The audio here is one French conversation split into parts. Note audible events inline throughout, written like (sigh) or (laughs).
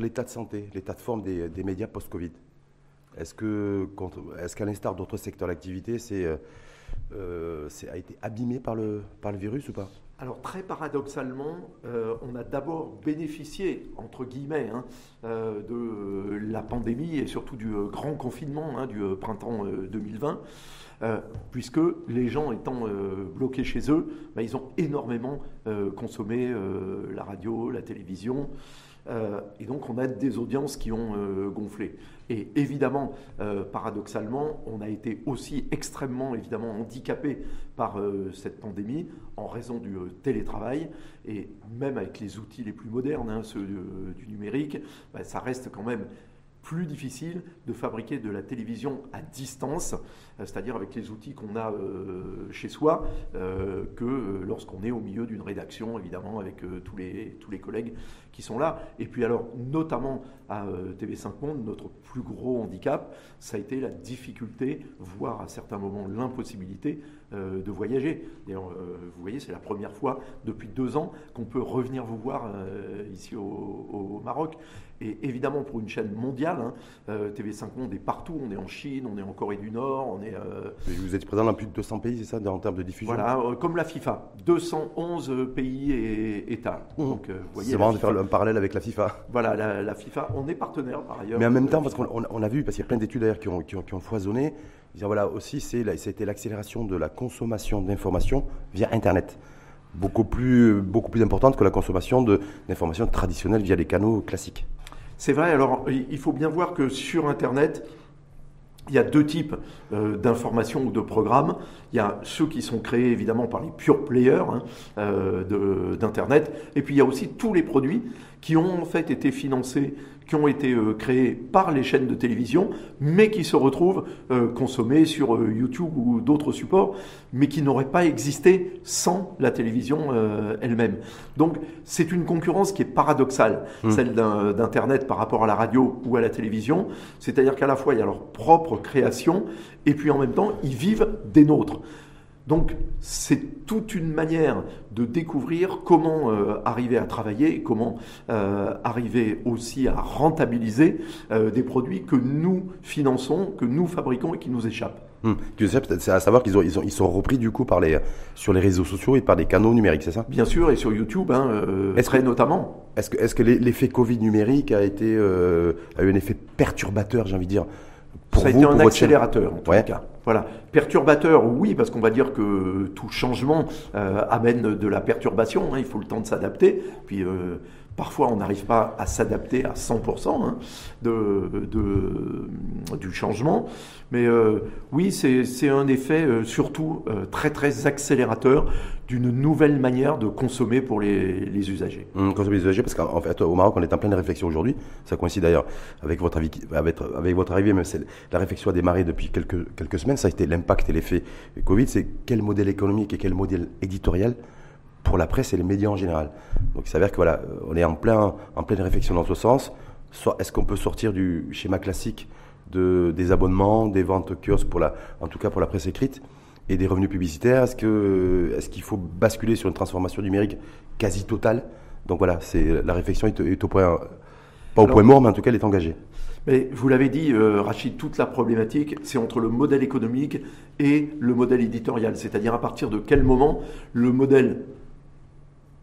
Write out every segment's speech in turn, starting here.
l'état de santé, l'état de forme des, des médias post-Covid. Est-ce que, est qu'à l'instar d'autres secteurs d'activité, c'est, euh, euh, a été abîmé par le, par le virus ou pas? Alors très paradoxalement, euh, on a d'abord bénéficié, entre guillemets, hein, de la pandémie et surtout du grand confinement hein, du printemps 2020, puisque les gens étant bloqués chez eux, bah, ils ont énormément consommé la radio, la télévision. Euh, et donc on a des audiences qui ont euh, gonflé. Et évidemment, euh, paradoxalement, on a été aussi extrêmement évidemment handicapé par cette pandémie en raison du télétravail. Et même avec les outils les plus modernes, hein, ceux du numérique, bah, ça reste quand même plus difficile de fabriquer de la télévision à distance, c'est-à-dire avec les outils qu'on a chez soi, que lorsqu'on est au milieu d'une rédaction, évidemment, avec tous, les, tous les collègues qui sont là. Et puis alors, notamment à TV5 Monde, notre plus gros handicap, ça a été la difficulté, voire à certains moments l'impossibilité de voyager. D'ailleurs, vous voyez, c'est la première fois depuis deux ans qu'on peut revenir vous voir ici au, au Maroc. Et évidemment, pour une chaîne mondiale, hein, euh, TV5 Monde est partout. On est en Chine, on est en Corée du Nord, on est. Euh, vous êtes présent dans plus de 200 pays, c'est ça, en termes de diffusion? Voilà, euh, comme la FIFA. 211 pays et États. Mmh. Donc, vous voyez. C'est marrant de faire un parallèle avec la FIFA. Voilà, la, FIFA, on est partenaire par ailleurs. Mais en même temps, parce qu'on a vu, parce qu'il y a plein d'études d'ailleurs qui ont, qui, ont, foisonné, voilà, aussi, c'était l'accélération de la consommation d'informations via Internet beaucoup plus, beaucoup plus importante que la consommation d'informations traditionnelles via les canaux classiques. C'est vrai, alors il faut bien voir que sur Internet, il y a deux types euh, d'informations ou de programmes. Il y a ceux qui sont créés évidemment par les pure players hein, euh, d'Internet, et puis il y a aussi tous les produits qui ont en fait été financés qui ont été euh, créés par les chaînes de télévision, mais qui se retrouvent euh, consommés sur euh, YouTube ou d'autres supports, mais qui n'auraient pas existé sans la télévision elle-même. Donc c'est une concurrence qui est paradoxale, mmh. celle d'Internet par rapport à la radio ou à la télévision. C'est-à-dire qu'à la fois il y a leur propre création, et puis en même temps ils vivent des nôtres. Donc c'est toute une manière de découvrir comment euh, arriver à travailler et comment euh, arriver aussi à rentabiliser euh, des produits que nous finançons, que nous fabriquons et qui nous échappent. Hum. C'est à savoir qu'ils ont, ils ont, ils sont repris du coup par les, sur les réseaux sociaux et par des canaux numériques, c'est ça? Bien sûr, et sur YouTube, hein, très notamment. Est-ce que, est que l'effet Covid numérique a, été, a eu un effet perturbateur, j'ai envie de dire ça a été un accélérateur, en tout cas. Voilà. Perturbateur, oui, parce qu'on va dire que tout changement euh, amène de la perturbation. Hein, il faut le temps de s'adapter. Puis euh, parfois, on n'arrive pas à s'adapter à 100% hein, de, du changement. Mais euh, oui, c'est un effet surtout très très accélérateur d'une nouvelle manière de consommer pour les, les usagers. Mmh, consommer les usagers, parce qu'en fait, au Maroc, on est en pleine réflexion aujourd'hui. Ça coïncide d'ailleurs avec votre, avec votre arrivée, mais la réflexion a démarré depuis quelques, quelques semaines. Ça a été l'impact et l'effet Covid. C'est quel modèle économique et quel modèle éditorial pour la presse et les médias en général. Donc il s'avère que voilà, on est en, plein, en pleine réflexion dans ce sens. Est-ce qu'on peut sortir du schéma classique de, des abonnements, des ventes kiosques, pour la, en tout cas pour la presse écrite et des revenus publicitaires? Est-ce qu'il est qu'il faut basculer sur une transformation numérique quasi totale? Donc voilà, c'est la réflexion est, au point, pas au point mort, mais en tout cas elle est engagée. Mais vous l'avez dit, euh, Rachid, toute la problématique, c'est entre le modèle économique et le modèle éditorial. C'est-à-dire à partir de quel moment le modèle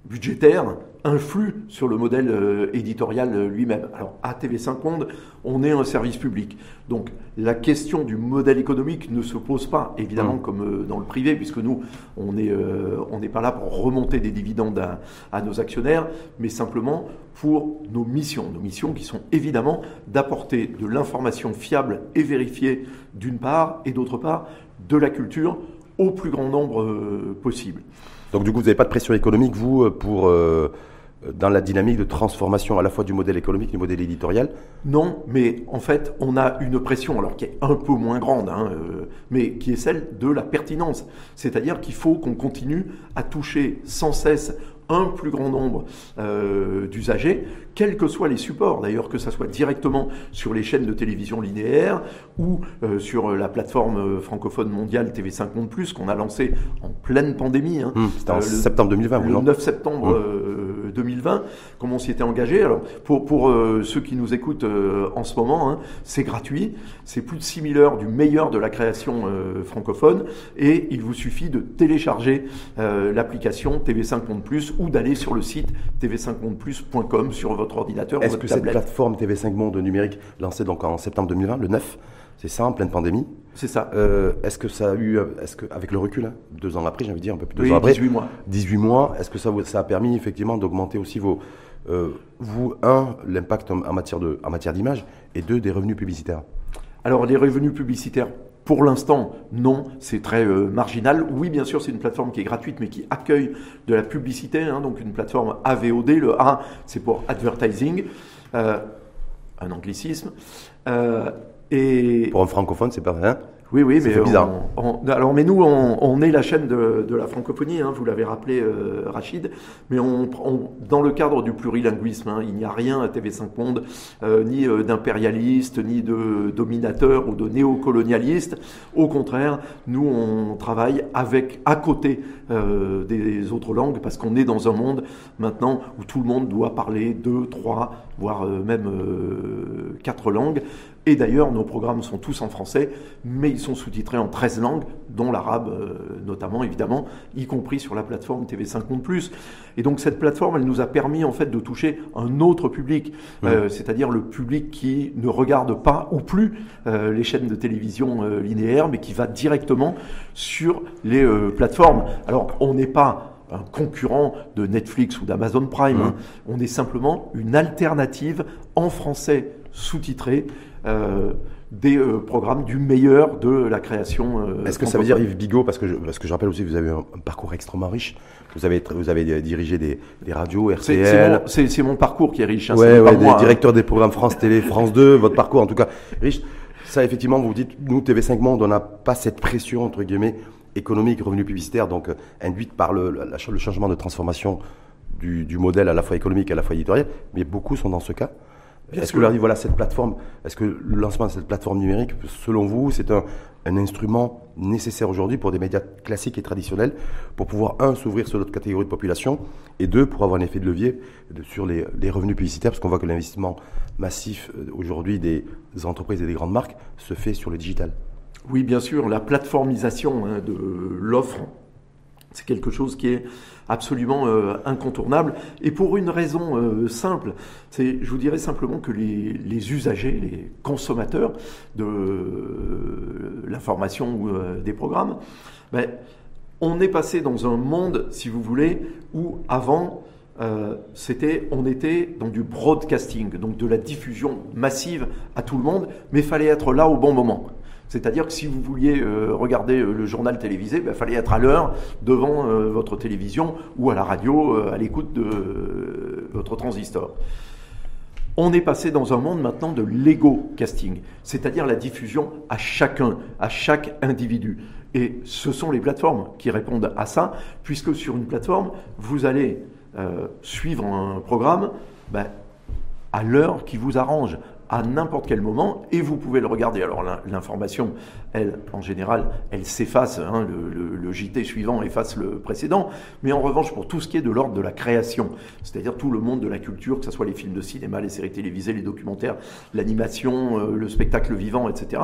budgétaire influe sur le modèle euh, éditorial euh, lui-même. Alors à TV5 Monde, on est un service public. Donc la question du modèle économique ne se pose pas, évidemment, mmh. comme euh, dans le privé, puisque nous, on n'est pas là pour remonter des dividendes à, à, nos actionnaires, mais simplement pour nos missions. Nos missions qui sont évidemment d'apporter de l'information fiable et vérifiée d'une part, et d'autre part, de la culture au plus grand nombre possible. Donc du coup, vous n'avez pas de pression économique, vous, pour dans la dynamique de transformation à la fois du modèle économique et du modèle éditorial? Non, mais en fait, on a une pression, alors qui est un peu moins grande, hein, euh, mais qui est celle de la pertinence. C'est-à-dire qu'il faut qu'on continue à toucher sans cesse un plus grand nombre euh, d'usagers, quels que soient les supports, d'ailleurs que ce soit directement sur les chaînes de télévision linéaires ou euh, sur la plateforme francophone mondiale TV5 Monde Plus qu'on a lancé en pleine pandémie. Hein, C'était en septembre 2020, Le 9 septembre 2020, comme on s'y était engagé. Alors, pour, pour ceux qui nous écoutent en ce moment, hein, c'est gratuit. C'est plus de 6000 heures du meilleur de la création francophone. Et il vous suffit de télécharger l'application TV5 Monde Plus ou d'aller sur le site tv5mondeplus.com sur votre ordinateur. Est-ce que cette plateforme TV5 Monde numérique, lancée donc en septembre 2020, le 9, c'est ça, en pleine pandémie. C'est ça. Euh, est-ce que ça a eu, est-ce que avec le recul, hein, deux ans après, j'ai envie de dire un peu plus deux ans après, 18 mois. 18 mois, est-ce que ça, ça a permis effectivement d'augmenter aussi vos, euh, vous, un, l'impact en matière de, en matière d'image, et deux, des revenus publicitaires? Alors les revenus publicitaires, pour l'instant, non, c'est très euh, marginal. Oui, bien sûr, c'est une plateforme qui est gratuite, mais qui accueille de la publicité, hein, donc une plateforme AVOD. Le A, c'est pour advertising, un anglicisme. Et pour un francophone, c'est pas rien. Oui, oui, mais bizarre. alors, mais nous, on, est la chaîne de, la francophonie, hein, vous l'avez rappelé, euh, Rachid, mais on, dans le cadre du plurilinguisme, hein, il n'y a rien à TV5 Monde, euh, ni euh, d'impérialiste, ni de dominateur ou de néocolonialiste. Au contraire, nous, on travaille avec, à côté des autres langues, parce qu'on est dans un monde maintenant où tout le monde doit parler deux, trois, voire même quatre langues. Et d'ailleurs, nos programmes sont tous en français, mais ils sont sous-titrés en 13 langues, dont l'arabe euh, notamment, évidemment, y compris sur la plateforme TV5 Monde Plus. Et donc cette plateforme, elle nous a permis en fait de toucher un autre public, euh, c'est-à-dire le public qui ne regarde pas ou plus euh, les chaînes de télévision linéaires, mais qui va directement sur les plateformes. Alors on n'est pas un concurrent de Netflix ou d'Amazon Prime. Hein. On est simplement une alternative en français sous-titré euh, des euh, programmes du meilleur de la création. Euh, Est-ce que ça veut dire Yves Bigot parce que, je, parce que je rappelle aussi que vous avez un, parcours extrêmement riche. Vous avez, vous avez dirigé des, des radios, RCL. C'est mon, parcours qui est riche. Hein, ouais, ouais, directeur des programmes France Télé, France 2, votre parcours en tout cas riche. Ça, effectivement, vous dites, nous, TV5 Monde, on n'a pas cette pression, entre guillemets, économique, revenu publicitaire, donc induite par le, le changement de transformation du, du, modèle à la fois économique et à la fois éditorial, mais beaucoup sont dans ce cas. Est-ce que leur dit, voilà, cette plateforme, est-ce que le lancement de cette plateforme numérique, selon vous, c'est un, instrument nécessaire aujourd'hui pour des médias classiques et traditionnels, pour pouvoir, un, s'ouvrir sur d'autres catégories de population, et deux, pour avoir un effet de levier sur les, revenus publicitaires, parce qu'on voit que l'investissement massif euh, aujourd'hui des entreprises et des grandes marques se fait sur le digital. Oui, bien sûr, la plateformisation hein, de l'offre, c'est quelque chose qui est absolument euh, incontournable. Et pour une raison euh, simple, c'est, je vous dirais simplement que les, usagers, les consommateurs de euh, l'information ou des programmes, ben, on est passé dans un monde, si vous voulez, où avant, c'était, on était dans du broadcasting, donc de la diffusion massive à tout le monde, mais il fallait être là au bon moment. C'est-à-dire que si vous vouliez euh, regarder euh, le journal télévisé, il ben, fallait être à l'heure devant euh, votre télévision ou à la radio à l'écoute de votre transistor. On est passé dans un monde maintenant de l'ego casting, c'est-à-dire la diffusion à chacun, à chaque individu. Et ce sont les plateformes qui répondent à ça, puisque sur une plateforme, vous allez suivre un programme ben, à l'heure qui vous arrange, à n'importe quel moment et vous pouvez le regarder. Alors l'information, elle, en général, elle s'efface, hein, le, JT suivant efface le précédent, mais en revanche, pour tout ce qui est de l'ordre de la création, c'est-à-dire tout le monde de la culture, que ce soit les films de cinéma, les séries télévisées, les documentaires, l'animation, euh, le spectacle vivant, etc.,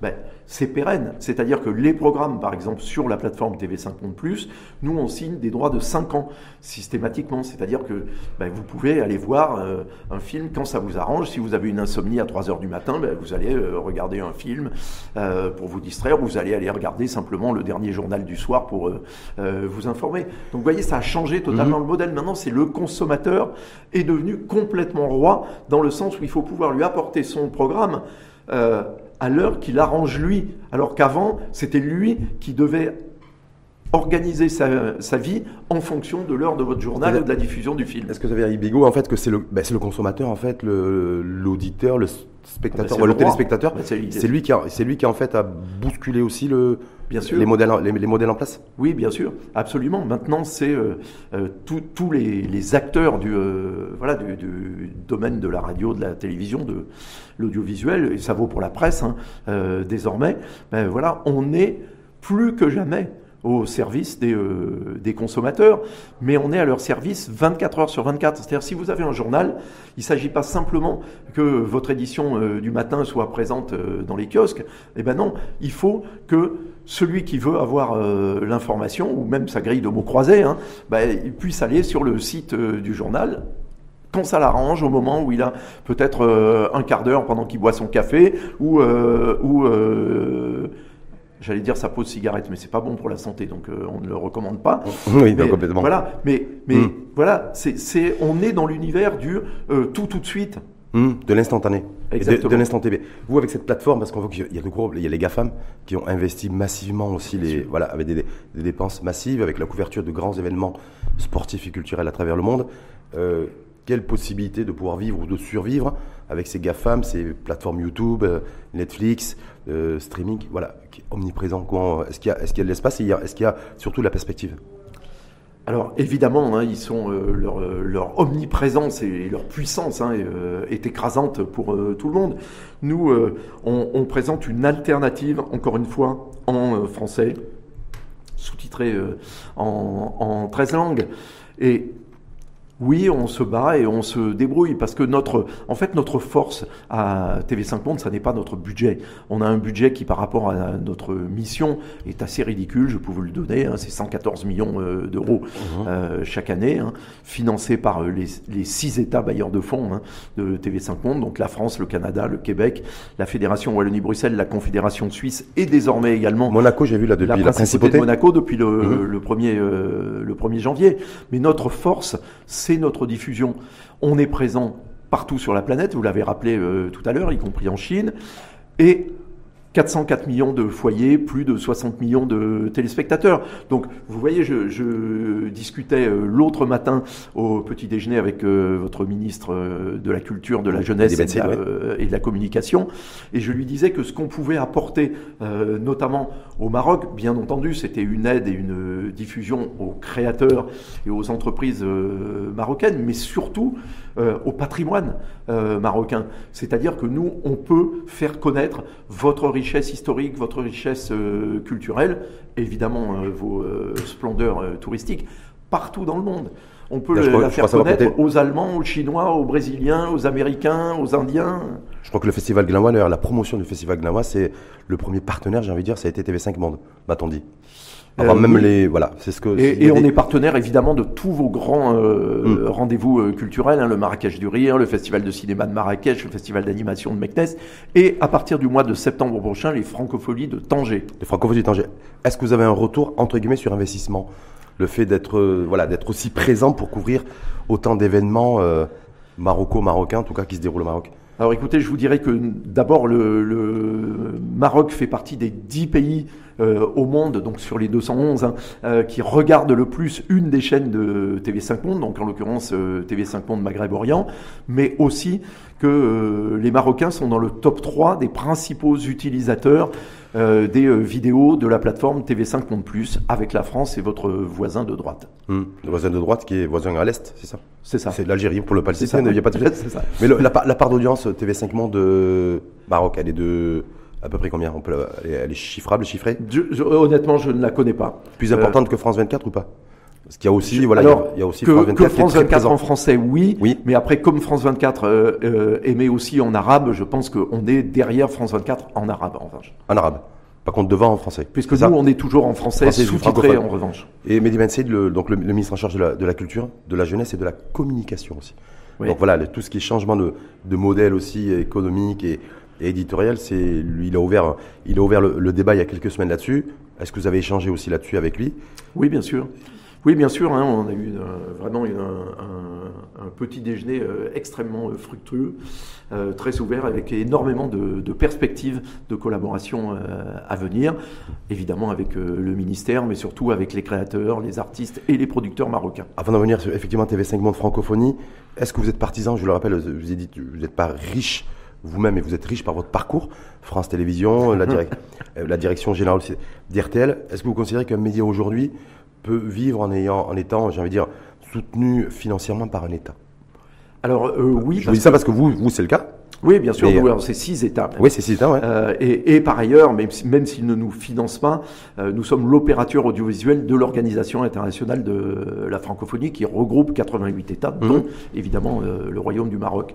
ben, c'est pérenne. C'est-à-dire que les programmes, par exemple, sur la plateforme TV5 Monde Plus, nous, on signe des droits de 5 ans systématiquement. C'est-à-dire que ben, vous pouvez aller voir euh, un film quand ça vous arrange. Si vous avez une insomnie à 3 heures du matin, ben, vous allez euh, regarder un film euh, pour vous distraire. Vous allez aller regarder simplement le dernier journal du soir pour vous informer. Donc vous voyez, ça a changé totalement mhm. le modèle. Maintenant, c'est le consommateur est devenu complètement roi dans le sens où il faut pouvoir lui apporter son programme à l'heure qu'il arrange lui. Alors qu'avant, c'était lui qui devait organiser sa, vie en fonction de l'heure de votre journal et de la diffusion du film. Est-ce que vous avez dit, Bigot, en fait, que c'est le, ben, le consommateur, en fait, l'auditeur, le, spectateur, ah ben, le, téléspectateur, ben, c'est lui, qui c'est lui qui, en fait, a bousculé aussi le, Bien sûr. Les modèles, les, modèles en place Oui, bien sûr, absolument. Maintenant, c'est euh, euh, tous les, acteurs du, euh, voilà, du, domaine de la radio, de la télévision, de l'audiovisuel, et ça vaut pour la presse hein, désormais. Ben, voilà, on est plus que jamais au service des, des consommateurs, mais on est à leur service 24 heures sur 24. C'est-à-dire si vous avez un journal, il ne s'agit pas simplement que votre édition du matin soit présente dans les kiosques. Eh ben non, il faut que celui qui veut avoir l'information, ou même sa grille de mots croisés, hein, ben, puisse aller sur le site du journal quand ça l'arrange, au moment où il a peut-être euh, un quart d'heure pendant qu'il boit son café, ou, euh, ou euh, j'allais dire sa pause cigarette, mais c'est pas bon pour la santé, donc on ne le recommande pas. (laughs) Oui, mais, complètement. Voilà, mais, mais hmm. voilà, c'est, on est dans l'univers du tout tout de suite. Hmm, de l'instantané. De, de l'instant TV. Vous, avec cette plateforme, parce qu'on voit qu'il y a de gros, il y a les GAFAM qui ont investi massivement aussi, les, voilà, avec des, des, dépenses massives, avec la couverture de grands événements sportifs et culturels à travers le monde quelle possibilité de pouvoir vivre ou de survivre avec ces GAFAM, ces plateformes YouTube, euh, Netflix, euh, streaming, voilà, omniprésent. Est-ce qu'il y, a, de l'espace est-ce qu'il y a surtout la perspective? Alors évidemment, hein, ils sont euh, leur, omniprésence et leur puissance hein, est écrasante pour tout le monde. Nous, on, présente une alternative, encore une fois, en français, sous-titré en, en 13 langues. Et oui, on se bat et on se débrouille parce que notre, en fait, notre force à TV5 Monde, ça n'est pas notre budget. On a un budget qui, par rapport à notre mission, est assez ridicule. Je peux vous le donner. Hein, c'est 114 millions euh, d'euros mmh. euh, chaque année, hein, financé par euh, les, six États bailleurs de fonds hein, de TV5 Monde, donc la France, le Canada, le Québec, la Fédération Wallonie-Bruxelles, la Confédération suisse et désormais également Monaco. J'ai vu là depuis la, principauté de Monaco depuis le, mmh. le 1er le 1er janvier. Mais notre force, c'est notre diffusion. On est présent partout sur la planète, vous l'avez rappelé euh, tout à l'heure, y compris en Chine. Et 404 millions de foyers, plus de 60 millions de téléspectateurs. Donc, vous voyez, je, discutais euh, l'autre matin au petit déjeuner avec euh, votre ministre euh, de la Culture, de la Jeunesse et de la, Communication, et je lui disais que ce qu'on pouvait apporter, notamment au Maroc, bien entendu, c'était une aide et une diffusion aux créateurs et aux entreprises marocaines, mais surtout au patrimoine marocain. C'est-à-dire que nous, on peut faire connaître votre richesse richesse historique, votre richesse euh, culturelle, évidemment euh, vos euh, splendeurs touristiques, partout dans le monde. On peut la faire connaître aux Allemands, aux Chinois, aux Brésiliens, aux Américains, aux Indiens. Je crois que le festival Gnawa, la promotion du festival Gnawa, c'est le premier partenaire, j'ai envie de dire, ça a été TV5 Monde, m'a-t-on dit. Euh, même les, voilà, c'est ce que. Et, on est partenaire évidemment de tous vos grands euh, mm. rendez-vous euh, culturels, hein, le Marrakech du Rire, le Festival de cinéma de Marrakech, le Festival d'animation de Meknes, et à partir du mois de septembre prochain, les Francopholies de Tanger. Les Francopholies de Tanger. Est-ce que vous avez un retour entre guillemets sur investissement, le fait d'être voilà d'être aussi présent pour couvrir autant d'événements maroco-marocains, en tout cas qui se déroulent au Maroc? Alors écoutez, je vous dirais que d'abord le, Maroc fait partie des dix pays euh, au monde, donc sur les 211, hein, euh, qui regardent le plus une des chaînes de TV5 Monde, donc en l'occurrence euh, TV5 Monde Maghreb Orient, mais aussi que les Marocains sont dans le top 3 des principaux utilisateurs des vidéos de la plateforme TV5 Monde Plus avec la France et votre voisin de droite. Hum, le voisin de droite qui est voisin à l'Est, c'est ça? C'est ça. C'est l'Algérie, pour le pas il n'y a pas de (laughs) ça. Mais la, la, part d'audience TV5 Monde Maroc, elle est de à peu près combien? On peut, elle, est, chiffrable, chiffrée? Honnêtement, je ne la connais pas. Plus importante que France 24 ou pas? Parce qu'il y a aussi, voilà, il y a aussi France 24, que France 24 en français, oui, oui. Mais après, comme France 24 euh, euh, émet aussi en arabe, je pense qu'on est derrière France 24 en arabe, en revanche. En arabe. Par contre, devant en français. Puisque nous, on est toujours en français, sous-titré en revanche. Et Mehdi Ben le, donc le, ministre en charge de la, de la, culture, de la jeunesse et de la communication aussi. Donc voilà, tout ce qui est changement de, de modèle aussi économique et et éditorial, c'est lui, il a ouvert, il a ouvert le, débat il y a quelques semaines là-dessus. Est-ce que vous avez échangé aussi là-dessus avec lui? Oui, bien sûr. Oui, bien sûr. Hein, on a eu euh, vraiment un, petit déjeuner euh, extrêmement euh, fructueux, très ouvert, avec énormément de, perspectives de collaboration à venir. Évidemment avec le ministère, mais surtout avec les créateurs, les artistes et les producteurs marocains. Avant d'en venir sur effectivement TV5 Monde Francophonie, est-ce que vous êtes partisan Je le rappelle, je vous ai dit, vous n'êtes pas riche vous-même et vous êtes riche par votre parcours, France Télévisions, la, (laughs) la direction générale d'RTL. Est-ce que vous considérez qu'un média aujourd'hui peut vivre en, ayant, en étant, j'ai envie de dire, soutenu financièrement par un État Alors euh, oui. Je vous dis ça parce que vous, vous c'est le cas. Oui, bien sûr, nous, alors, c'est six étapes. Oui, c'est six ouais. Euh, et, et par ailleurs, même, si- même s'ils ne nous financent pas, euh, nous sommes l'opérateur audiovisuel de l'Organisation internationale de la francophonie qui regroupe 88 États, Mhm. dont évidemment euh, le Royaume du Maroc.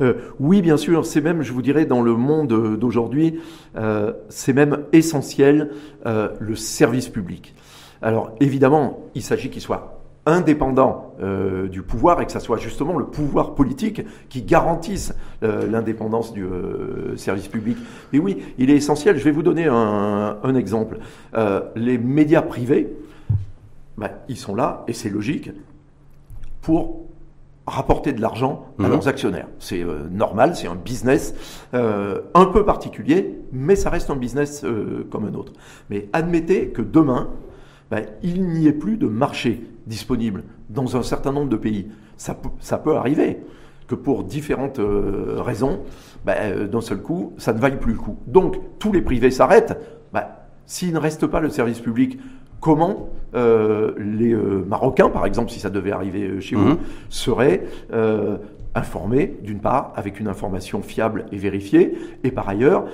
Euh, oui, bien sûr, c'est même, je vous dirais, dans le monde euh, d'aujourd'hui, euh, c'est même essentiel euh, le service public. Alors évidemment, il s'agit qu'il soit indépendant euh, du pouvoir et que ça soit justement le pouvoir politique qui garantisse euh, l'indépendance du euh, service public. Mais oui, il est essentiel. Je vais vous donner un, un exemple. Les médias privés, ben, ils sont là, et c'est logique, pour rapporter de l'argent à Mhm. leurs actionnaires. C'est euh, normal, c'est un business euh, un peu particulier, mais ça reste un business euh, comme un autre. Mais admettez que demain, ben, il n'y ait plus de marché disponible dans un certain nombre de pays. Ça, peut- ça peut arriver que pour différentes euh, raisons, ben, euh, d'un seul coup, ça ne vaille plus le coup. Donc, tous les privés s'arrêtent. Ben, S'il ne reste pas le service public, comment euh, les euh, Marocains, par exemple, si ça devait arriver chez Mhm. vous, seraient euh, informés, d'une part, avec une information fiable et vérifiée, et par ailleurs,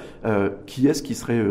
qui est-ce qui serait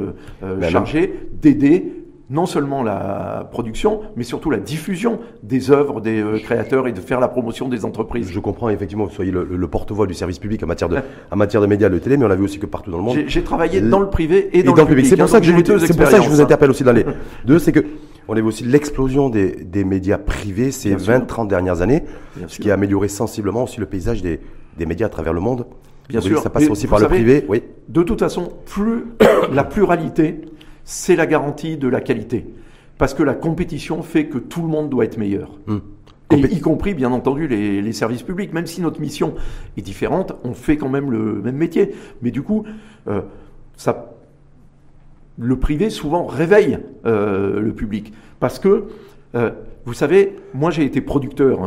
Ben, chargé d'aider non seulement la production, mais surtout la diffusion des œuvres des euh, créateurs et de faire la promotion des entreprises. Je comprends effectivement que vous soyez le, le porte-voix du service public en matière de, (laughs) en matière de médias, de télé, mais on l'a vu aussi que partout dans le monde. J'ai travaillé dans le privé et Et dans, dans le public. C'est hein, pour ça donc que j'ai deux pour ça que je vous hein. interpelle aussi dans les (laughs) deux, c'est que on a vu aussi l'explosion des, des médias privés ces Bien sûr. 20-30 dernières années, Bien ce sûr. qui a amélioré sensiblement aussi le paysage des, des médias à travers le monde. Bien Vous voyez, sûr. Ça passe Mais aussi par le privé, oui. De toute façon, plus (coughs) la pluralité, c'est la garantie de la qualité. Parce que la compétition fait que tout le monde doit être meilleur. Hum. Et y compris, bien entendu, les, les services publics. Même si notre mission est différente, on fait quand même le même métier. Mais du coup, euh, ça, le privé souvent réveille euh, le public. Parce que, euh, vous savez, moi j'ai été producteur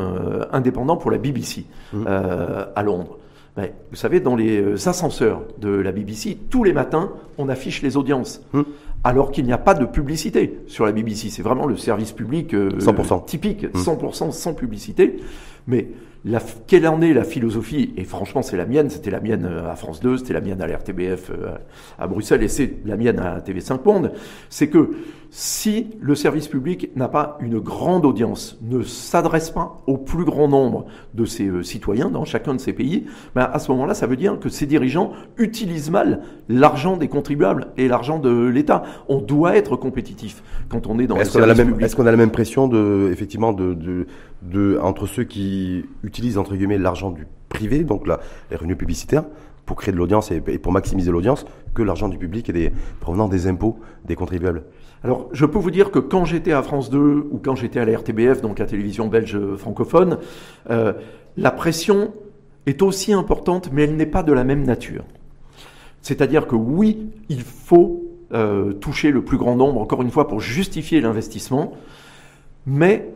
indépendant pour la BBC euh, à Londres. Ben, vous savez, dans les ascenseurs de la BBC, tous les matins, on affiche les audiences. Mhm. Alors qu'il n'y a pas de publicité sur la BBC. C'est vraiment le service public euh, 100%. typique, Mhm. 100% sans publicité. Mais la, quelle en est la philosophie? Et franchement, c'est la mienne. C'était la mienne euh, à France 2, c'était la mienne à l'RTBF euh, à Bruxelles et c'est la mienne à TV5 Monde. C'est que si le service public n'a pas une grande audience, ne s'adresse pas au plus grand nombre de ses euh, citoyens dans chacun de ces pays, ben à ce moment-là, ça veut dire que ces dirigeants utilisent mal l'argent des contribuables et l'argent de l'État. On doit être compétitif quand on est dans le Est-ce la service même, public. est-ce qu'on a la même pression de, effectivement, de, de, de, entre ceux qui utilisent, entre guillemets, l'argent du privé, donc la, les revenus publicitaires, pour créer de l'audience et, et pour maximiser l'audience, que l'argent du public et des, provenant des impôts des contribuables? Alors, je peux vous dire que quand j'étais à France 2 ou quand j'étais à la RTBF, donc la télévision belge francophone, euh, la pression est aussi importante, mais elle n'est pas de la même nature. C'est-à-dire que oui, il faut euh, toucher le plus grand nombre, encore une fois, pour justifier l'investissement, mais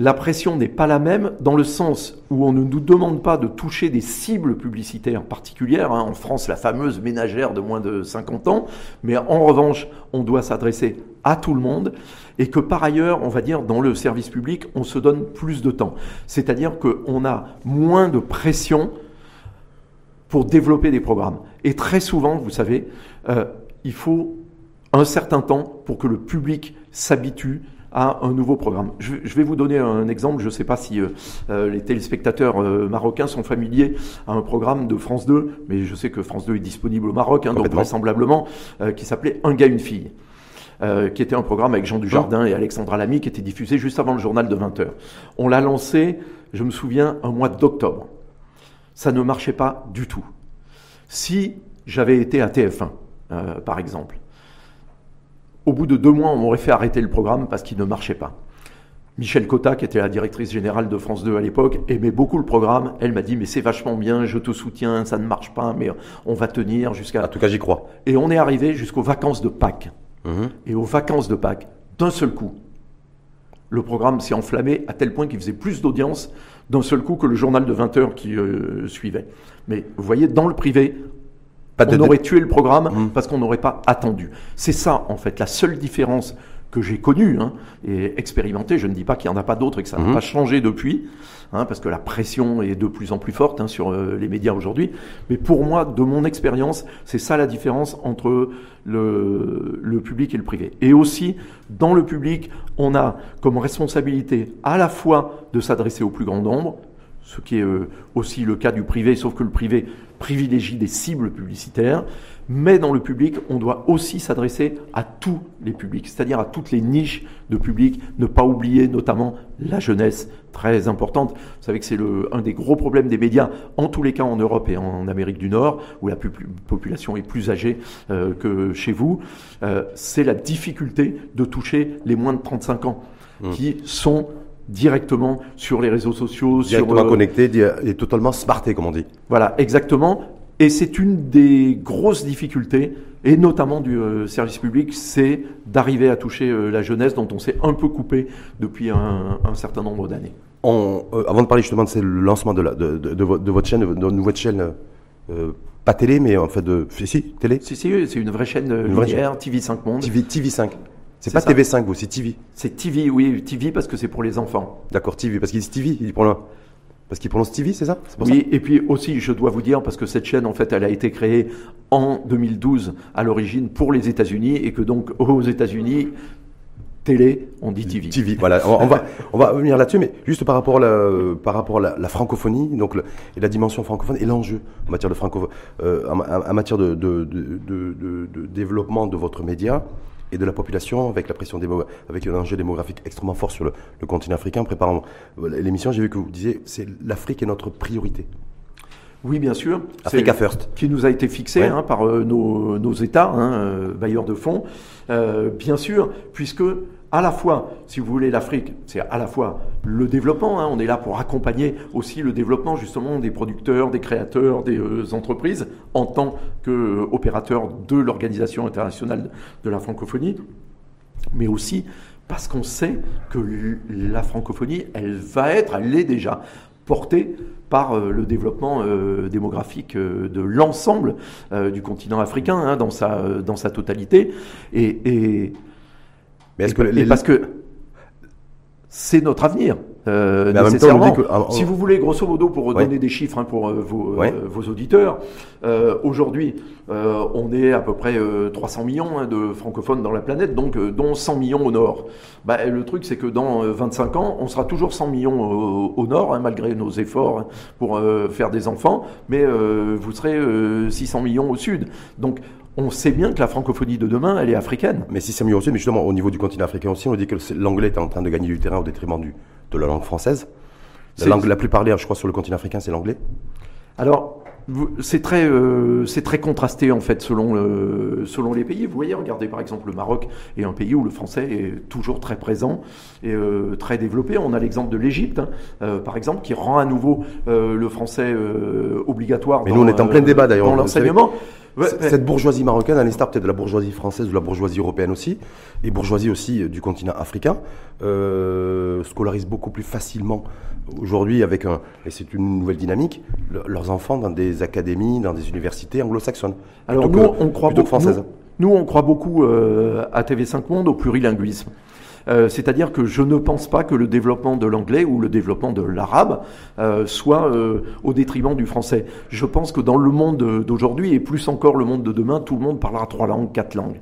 la pression n'est pas la même dans le sens où on ne nous demande pas de toucher des cibles publicitaires particulières. hein. En France, la fameuse ménagère de moins de 50 ans. Mais en revanche, on doit s'adresser à tout le monde et que par ailleurs, on va dire, dans le service public, on se donne plus de temps. C'est-à-dire qu'on a moins de pression pour développer des programmes. Et très souvent, vous savez, euh, il faut un certain temps pour que le public s'habitue à un nouveau programme. Je, je vais vous donner un exemple. Je ne sais pas si euh, euh, les téléspectateurs euh, marocains sont familiers à un programme de France 2, mais je sais que France 2 est disponible au Maroc, hein, donc vraisemblablement, euh, qui s'appelait Un gars, une fille. euh, qui était un programme avec Jean Dujardin et Alexandra Lamy, qui était diffusé juste avant le journal de 20h. On l'a lancé, je me souviens, un mois d'octobre. Ça ne marchait pas du tout. Si j'avais été à TF1, euh, par exemple, au bout de deux mois, on m'aurait fait arrêter le programme parce qu'il ne marchait pas. Michel Cotta, qui était la directrice générale de France 2 à l'époque, aimait beaucoup le programme. Elle m'a dit, mais c'est vachement bien, je te soutiens, ça ne marche pas, mais on va tenir En jusqu'à... tout cas, j'y crois. Et on est arrivé jusqu'aux vacances de Pâques. Mhm. Et aux vacances de Pâques, d'un seul coup, le programme s'est enflammé à tel point qu'il faisait plus d'audience d'un seul coup que le journal de 20 heures qui euh, suivait. Mais vous voyez, dans le privé, Pas de- on aurait tué le programme Mhm. parce qu'on n'aurait pas attendu. C'est ça, en fait, la seule différence que j'ai connu hein, et expérimenté. Je ne dis pas qu'il n'y en a pas d'autres et que ça n'a Mhm. pas changé depuis, hein, parce que la pression est de plus en plus forte hein, sur euh, les médias aujourd'hui. Mais pour moi, de mon expérience, c'est ça la différence entre le, le public et le privé. Et aussi, dans le public, on a comme responsabilité à la fois de s'adresser au plus grand nombre, ce qui est euh, aussi le cas du privé, sauf que le privé privilégie des cibles publicitaires. Mais dans le public, on doit aussi s'adresser à tous les publics, c'est-à-dire à toutes les niches de public, ne pas oublier notamment la jeunesse, très importante. Vous savez que c'est un des gros problèmes des médias, en tous les cas en Europe et en Amérique du Nord, où la pu- population est plus âgée euh, que chez vous, Euh, c'est la difficulté de toucher les moins de 35 ans, Mm. qui sont directement sur les réseaux sociaux, Directement connecté et totalement smarté, comme on dit. voilà, exactement. Et c'est une des grosses difficultés, et notamment du euh, service public, c'est d'arriver à toucher euh, la jeunesse dont on s'est un peu coupé depuis un, un certain nombre d'années. On, euh, avant de parler justement de ce lancement de, la, de, de, de vo- de votre chaîne, de votre nouvelle chaîne, euh, pas télé, mais en fait de. Si, si, télé Si, si, c'est une vraie chaîne Une vraie linéaire, TV5 Monde. TV, TV5. C'est pas ça. TV5, vous, c'est TV. C'est TV, oui, TV parce que c'est pour les enfants. D'accord, TV, parce qu'il dit TV, il le- Parce qu'il prononce TV, c'est ça? Pour Oui, et puis aussi, je dois vous dire, parce que cette chaîne, en fait, elle a été créée en 2012 à l'origine pour les États-Unis, et que donc aux États-Unis, télé, on dit TV. TV, voilà. On, va, on va venir là-dessus, mais juste par rapport à la, par rapport à la, la francophonie, donc le- et la dimension francophone et l'enjeu en matière de franco, euh, en, matière de- de développement de votre média et de la population avec la pression démo, avec un enjeu démographique extrêmement fort sur le, le continent africain. En préparant l'émission, j'ai vu que vous disiez c'est l'Afrique est notre priorité. Oui, bien sûr. Africa First. qui nous a été fixé Ouais. hein, par euh, nos, nos États, hein, euh, bailleurs de fonds, Euh, bien sûr, puisque à la fois, si vous voulez, l'Afrique, c'est à la fois le développement, hein, on est là pour accompagner aussi le développement justement des producteurs, des créateurs, des euh, entreprises, en tant qu'opérateurs de l'Organisation internationale de la francophonie, mais aussi parce qu'on sait que la francophonie, elle va être, elle l'est déjà, portée par euh, le développement euh, démographique euh, de l'ensemble euh, du continent africain hein, dans, sa, euh, dans sa totalité. Et, Mais est-ce et- que et les- parce que c'est notre avenir. euh, Mais en même temps, on nécessairement. nous dit que- ah, Si vous voulez, grosso modo, pour Ouais. donner des chiffres hein, pour euh, vos, euh, vos auditeurs, aujourd'hui, on est à peu près euh, 300 millions hein, de francophones dans la planète, donc dont 100 millions au nord. Bah, le truc, c'est que dans euh, 25 ans, on sera toujours 100 millions au, au nord, hein, malgré nos efforts pour faire des enfants, mais vous serez euh, 600 millions au sud. Donc, on sait bien que la francophonie de demain, elle est africaine. Mais si c'est mieux aussi, mais justement au niveau du continent africain aussi, on dit que l'anglais est en train de gagner du terrain au détriment du, de la langue française. La langue la plus parlée, je crois, sur le continent africain, c'est l'anglais. Alors, c'est très, euh, c'est très contrasté en fait selon, le- selon les pays. Vous voyez, regardez par exemple le Maroc est un pays où le français est toujours très présent et euh, très développé. On a l'exemple de l'Égypte, hein, euh, par exemple, qui rend à nouveau le français obligatoire. Mais nous, on est en plein débat, d'ailleurs, Dans l'enseignement. Ouais, C- ouais. Cette bourgeoisie marocaine, à l'instar peut-être de la bourgeoisie française ou de la bourgeoisie européenne aussi, et bourgeoisie aussi euh, du continent africain, euh, scolarise beaucoup plus facilement aujourd'hui avec un, et c'est une nouvelle dynamique, le- leurs enfants dans des académies, dans des universités anglo-saxonnes. Alors nous, que- on croit plutôt que beaucoup, françaises. nous, nous, on croit beaucoup euh, à TV5 Monde au plurilinguisme. Euh, C'est-à-dire que je ne pense pas que le développement de l'anglais ou le développement de l'arabe euh, soit euh, au détriment du français. Je pense que dans le monde d'aujourd'hui, et plus encore le monde de demain, tout le monde parlera trois langues, quatre langues.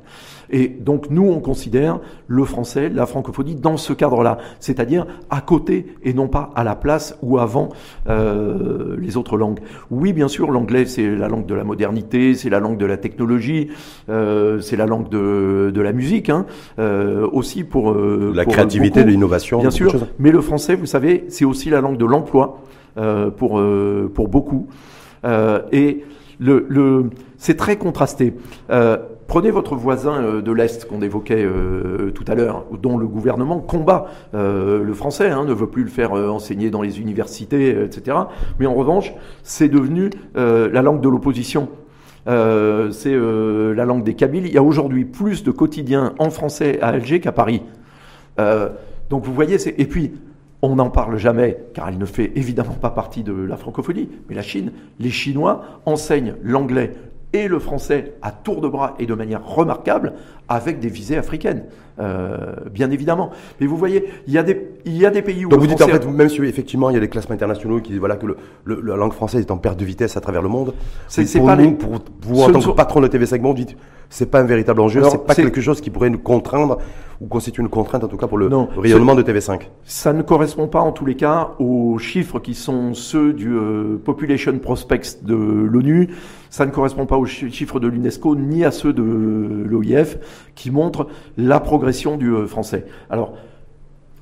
Et donc nous, on considère le français, la francophonie dans ce cadre-là, c'est-à-dire à côté et non pas à la place ou avant euh, les autres langues. Oui, bien sûr, l'anglais c'est la langue de la modernité, c'est la langue de la technologie, euh, c'est la langue de, de la musique, hein, euh, aussi pour euh, la pour créativité, l'innovation, bien sûr. Mais le français, vous savez, c'est aussi la langue de l'emploi euh, pour euh, pour beaucoup. Euh, et le, le c'est très contrasté. Euh, Prenez votre voisin euh, de l'Est qu'on évoquait euh, tout à l'heure, dont le gouvernement combat euh, le français, hein, ne veut plus le faire enseigner dans les universités, etc. Mais en revanche, c'est devenu la langue de l'opposition. C'est la langue des Kabyles. Il y a aujourd'hui plus de quotidiens en français à Alger qu'à Paris. Donc vous voyez, et puis on n'en parle jamais, car elle ne fait évidemment pas partie de la francophonie, mais la Chine, les Chinois enseignent l'anglais et le français à tour de bras et de manière remarquable avec des visées africaines, euh, bien évidemment. Mais vous voyez, il y a des, il y a des pays où. Donc vous dites en fait, même si effectivement il y a des classements internationaux qui disent voilà que le, la langue française est en perte de vitesse à travers le monde. C'est pas nous, pour vous en tant que patron de TV5 Monde, dites c'est pas un véritable enjeu, c'est pas quelque chose qui pourrait nous contraindre ou constituer une contrainte en tout cas pour le rayonnement de TV5. Ça ne correspond pas en tous les cas aux chiffres qui sont ceux du euh, Population Prospects de l'ONU. Ça ne correspond pas aux chiffres de l'UNESCO ni à ceux de l'OIF qui montrent la progression du euh, français. Alors,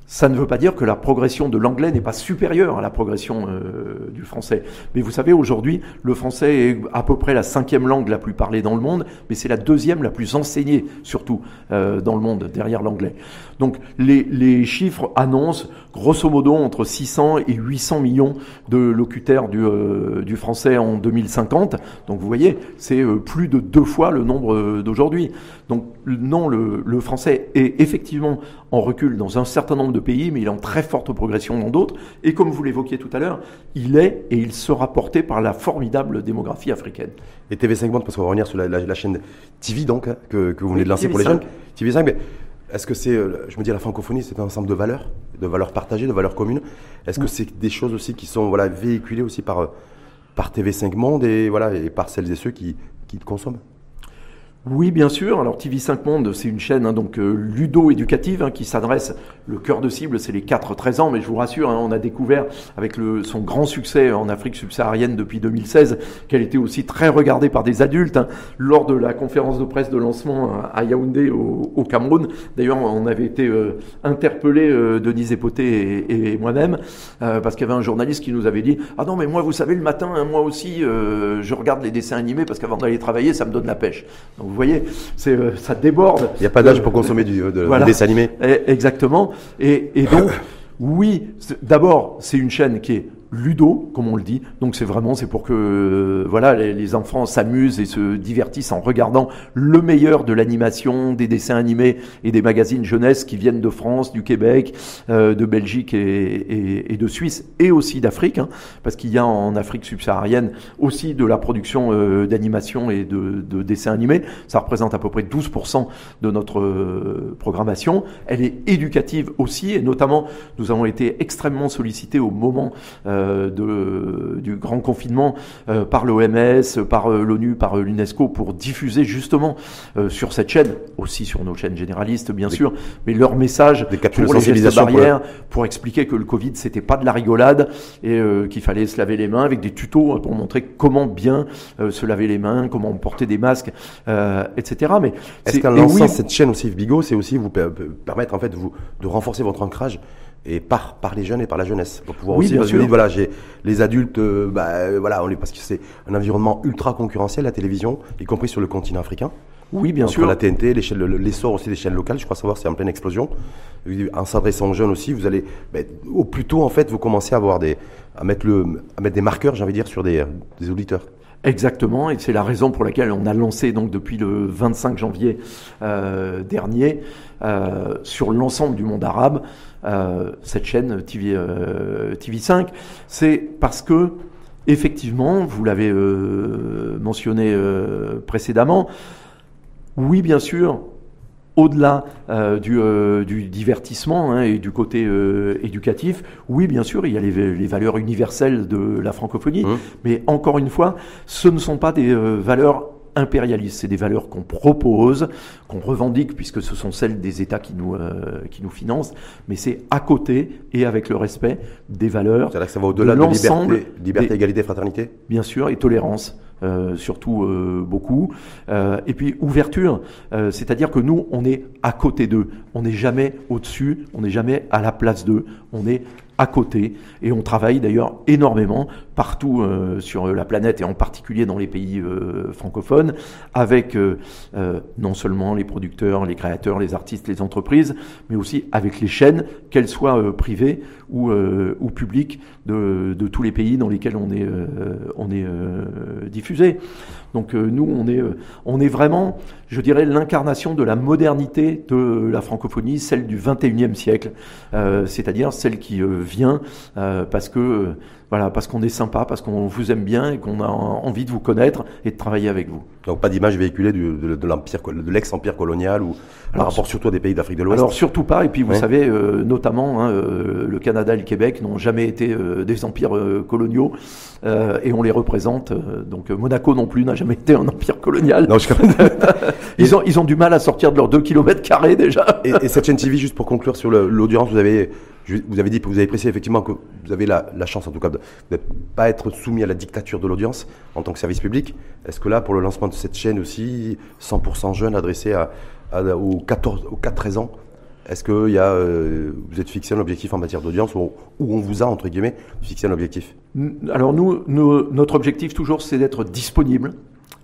ça ne veut pas dire que la progression de l'anglais n'est pas supérieure à la progression euh, du français. Mais vous savez, aujourd'hui, le français est à peu près la cinquième langue la plus parlée dans le monde, mais c'est la deuxième la plus enseignée, surtout euh, dans le monde, derrière l'anglais. Donc les, les, chiffres annoncent grosso modo entre 600 et 800 millions de locutaires du, euh, du français en 2050. Donc vous voyez, c'est plus de deux fois le nombre d'aujourd'hui. Donc non, le, le français est effectivement en recul dans un certain nombre de pays, mais il est en très forte progression dans d'autres. Et comme vous l'évoquiez tout à l'heure, il est et il sera porté par la formidable démographie africaine. Et TV5 Monde, parce qu'on va revenir sur la, chaîne TV donc, hein, que, vous venez de lancer pour les jeunes. TV5, mais est-ce que c'est, euh, je me dis, la francophonie, c'est un ensemble de valeurs, de valeurs partagées, de valeurs communes. Est-ce que c'est des choses aussi qui sont voilà, véhiculées aussi par, euh, par TV5 Monde et, voilà, et par celles et ceux qui, qui consomment? Oui, bien sûr. Alors TV5 Monde, c'est une chaîne hein, donc euh, ludo-éducative hein, qui s'adresse. Le cœur de cible, c'est les 4-13 ans, mais je vous rassure, hein, on a découvert avec le, son grand succès en Afrique subsaharienne depuis 2016 qu'elle était aussi très regardée par des adultes. Lors de la conférence de presse de lancement à Yaoundé au, Cameroun, d'ailleurs, on avait été euh, interpellé euh, Denise Epoté et, moi-même euh, parce qu'il y avait un journaliste qui nous avait dit ah non mais moi vous savez le matin, moi aussi, je regarde les dessins animés parce qu'avant d'aller travailler, ça me donne la pêche. Voyez, c'est, euh, ça déborde. Il n'y a pas d'âge pour consommer du, de, dessin animé. Eh, exactement. Et, et donc, (coughs) oui, d'abord, c'est une chaîne qui est ludo, comme on le dit. Donc c'est vraiment c'est pour que euh, voilà les, enfants s'amusent et se divertissent en regardant le meilleur de l'animation, des dessins animés et des magazines jeunesse qui viennent de France, du Québec, euh, de Belgique et, et, de Suisse et aussi d'Afrique, hein, parce qu'il y a en Afrique subsaharienne aussi de la production euh, d'animation et de, de, dessins animés. Ça représente à peu près 12% de notre euh, programmation. Elle est éducative aussi et notamment nous avons été extrêmement sollicités au moment euh, de, du grand confinement euh, par l'OMS, par euh, l'ONU, par l'UNESCO pour diffuser justement sur cette chaîne, aussi sur nos chaînes généralistes bien sûr, mais leur message des pour les gestes barrières, pour, expliquer que le Covid c'était pas de la rigolade et qu'il fallait se laver les mains avec des tutos pour montrer comment bien se laver les mains, comment porter des masques, etc. Mais est-ce qu'en lançant cette chaîne aussi Bigot, c'est aussi vous permettre en fait vous, de renforcer votre ancrage et par, par les jeunes et par la jeunesse. Pour pouvoir oui, aussi, bien voilà, j'ai les adultes, euh, bah, euh, voilà, on est, parce que c'est un environnement ultra concurrentiel, la télévision, y compris sur le continent africain. Oui, bien sûr. La TNT, l'essor aussi des chaînes locales, je crois savoir, c'est en pleine explosion. En s'adressant aux jeunes aussi, vous allez, bah, au plus tôt, en fait, vous commencez à avoir des, à mettre le, à mettre des marqueurs, j'ai envie de dire, sur des, des auditeurs. Exactement, et c'est la raison pour laquelle on a lancé donc depuis le 25 janvier euh, dernier euh, sur l'ensemble du monde arabe euh, cette chaîne TV, TV5. C'est parce que effectivement, vous l'avez mentionné précédemment, oui bien sûr, au-delà euh, du, euh, du, divertissement hein, et du côté euh, éducatif, oui, bien sûr, il y a les, les, valeurs universelles de la francophonie, mmh. mais encore une fois, ce ne sont pas des valeurs impérialistes, c'est des valeurs qu'on propose, qu'on revendique, puisque ce sont celles des États qui nous, qui nous financent, mais c'est à côté et avec le respect des valeurs. C'est-à-dire que ça va au-delà de, liberté, liberté égalité, fraternité? Bien sûr, et tolérance. Euh, surtout euh, beaucoup. Euh, et puis ouverture, c'est-à-dire que nous, on est à côté d'eux. On n'est jamais au-dessus, on n'est jamais à la place d'eux. On est à côté et on travaille d'ailleurs énormément partout sur la planète et en particulier dans les pays francophones avec non seulement les producteurs, les créateurs, les artistes, les entreprises, mais aussi avec les chaînes, qu'elles soient privées ou, ou publiques de, de, tous les pays dans lesquels on est, on est diffusé. Donc euh, nous, on est, euh, on est vraiment, je dirais, l'incarnation de la modernité de la francophonie, celle du 21e siècle, euh, c'est-à-dire celle qui vient parce que voilà, parce qu'on est sympa, parce qu'on vous aime bien et qu'on a envie de vous connaître et de travailler avec vous. Donc pas d'image véhiculée de, l'empire, de l'ex-empire colonial ou par rapport surtout à des pays d'Afrique de l'Ouest? Alors surtout pas. Et puis vous savez, euh, notamment hein, euh, le Canada et le Québec n'ont jamais été euh, des empires coloniaux et on les représente. donc Monaco non plus n'a jamais été un empire colonial. Non, je... (laughs) ils ont ils ont du mal à sortir de leurs 2 km carrés déjà. et, et cette chaîne TV, juste pour conclure sur l'audience, vous avez vous avez dit, vous avez précisé effectivement que vous avez la, chance, en tout cas, de ne pas être soumis à la dictature de l'audience en tant que service public. Est-ce que là, pour le lancement de cette chaîne aussi, 100% jeune, adressée à, aux, 14, aux 4-13 ans, est-ce que y a, euh, vous êtes fixé un objectif en matière d'audience ou, on vous a, entre guillemets, fixé un objectif? Alors nous, notre objectif toujours, c'est d'être disponible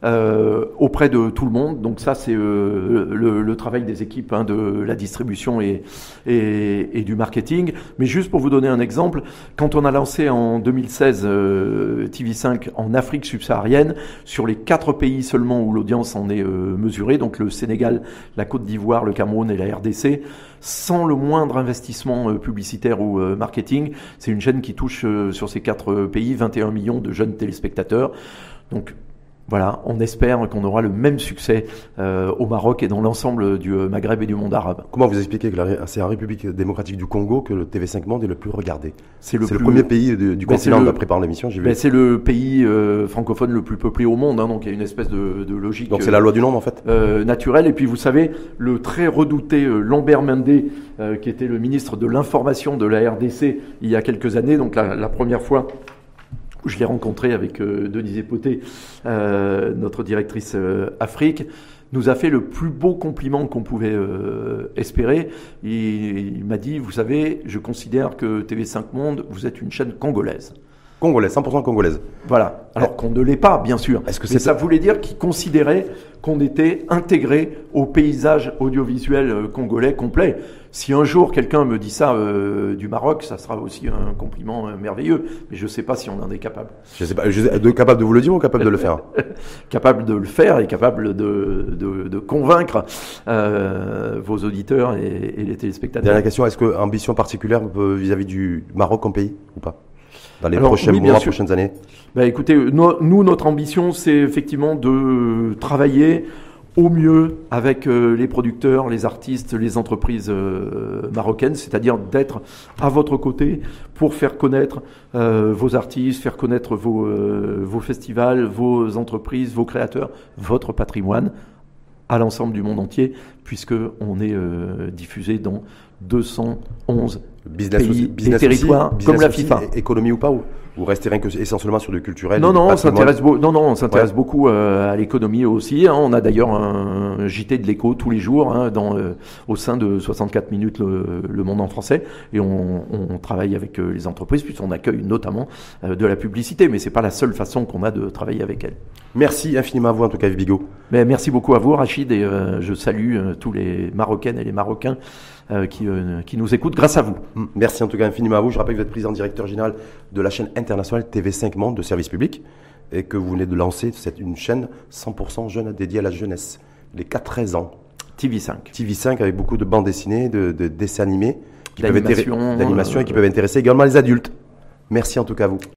euh, auprès de tout le monde. Donc ça, c'est euh, le, travail des équipes hein, de la distribution et, et, du marketing. Mais juste pour vous donner un exemple, quand on a lancé en 2016 euh, TV5 en Afrique subsaharienne, sur les quatre pays seulement où l'audience en est mesurée, donc le Sénégal, la Côte d'Ivoire, le Cameroun et la RDC, sans le moindre investissement publicitaire ou marketing, c'est une chaîne qui touche sur ces quatre pays 21 millions de jeunes téléspectateurs. Donc voilà, on espère qu'on aura le même succès euh, au Maroc et dans l'ensemble du euh, Maghreb et du monde arabe. Comment vous expliquez que c'est en République démocratique du Congo que le TV5 Monde est le plus regardé? C'est le, premier pays du ben, continent le... préparer l'émission, ben, c'est le pays euh, francophone le plus peuplé au monde, hein, donc il y a une espèce de, logique. Donc c'est la loi du nombre en fait? Naturelle. Et puis vous savez, le très redouté Lambert Mendé, qui était le ministre de l'information de la RDC il y a quelques années, donc la première fois je l'ai rencontré avec euh, Denise Epoté, euh, notre directrice euh, Afrique, nous a fait le plus beau compliment qu'on pouvait espérer. il m'a dit, vous savez, je considère que TV5 Monde, vous êtes une chaîne congolaise. Congolaise, 100% congolaise. Voilà. Alors qu'on ne l'est pas, bien sûr. Est-ce que Mais ça voulait dire qu'il considérait qu'on était intégré au paysage audiovisuel euh, congolais complet. Si un jour quelqu'un me dit ça euh, du Maroc, ça sera aussi un compliment euh, merveilleux. Mais je ne sais pas si on en est capable. Je sais pas. de, capable de vous le dire ou capable de le faire (laughs) Capable de le faire et capable de, de, convaincre vos auditeurs et, et, les téléspectateurs. Dernière question est-ce que ambition particulière vis-à-vis du Maroc comme pays ou pas? Dans les prochains mois, prochaines années? Bah, Écoutez, nous, notre ambition, c'est effectivement de travailler au mieux avec euh, les producteurs, les artistes, les entreprises euh, marocaines, c'est-à-dire d'être à votre côté pour faire connaître euh, vos artistes, faire connaître vos, vos festivals, vos entreprises, vos créateurs, votre patrimoine à l'ensemble du monde entier, puisque on est diffusé dans 211 business pays business territoires, comme la FIFA. Économie ou pas ou, ou rester rien que essentiellement sur le culturel Non, non, on s'intéresse non, non, on s'intéresse beaucoup euh, à l'économie aussi. Hein. On a d'ailleurs un JT de l'écho tous les jours hein, dans, euh, au sein de 64 minutes le, monde en français. Et on, on travaille avec euh, les entreprises, puisqu'on accueille notamment de la publicité. Mais c'est pas la seule façon qu'on a de travailler avec elles. Merci infiniment à vous, en tout cas, Yves Bigot. Mais merci beaucoup à vous, Rachid, et je salue tous les Marocaines et les Marocains qui, qui nous écoutent grâce à vous. Mm. Merci en tout cas infiniment à vous. Je rappelle que vous êtes président directeur général de la chaîne internationale TV5 Monde de service public et que vous venez de lancer c'est une chaîne 100% jeune dédiée à la jeunesse, les 4-13 ans. TV5. TV5 avec beaucoup de bandes dessinées, de, dessins animés, d'animation et qui peuvent intéresser également les adultes. Merci en tout cas à vous.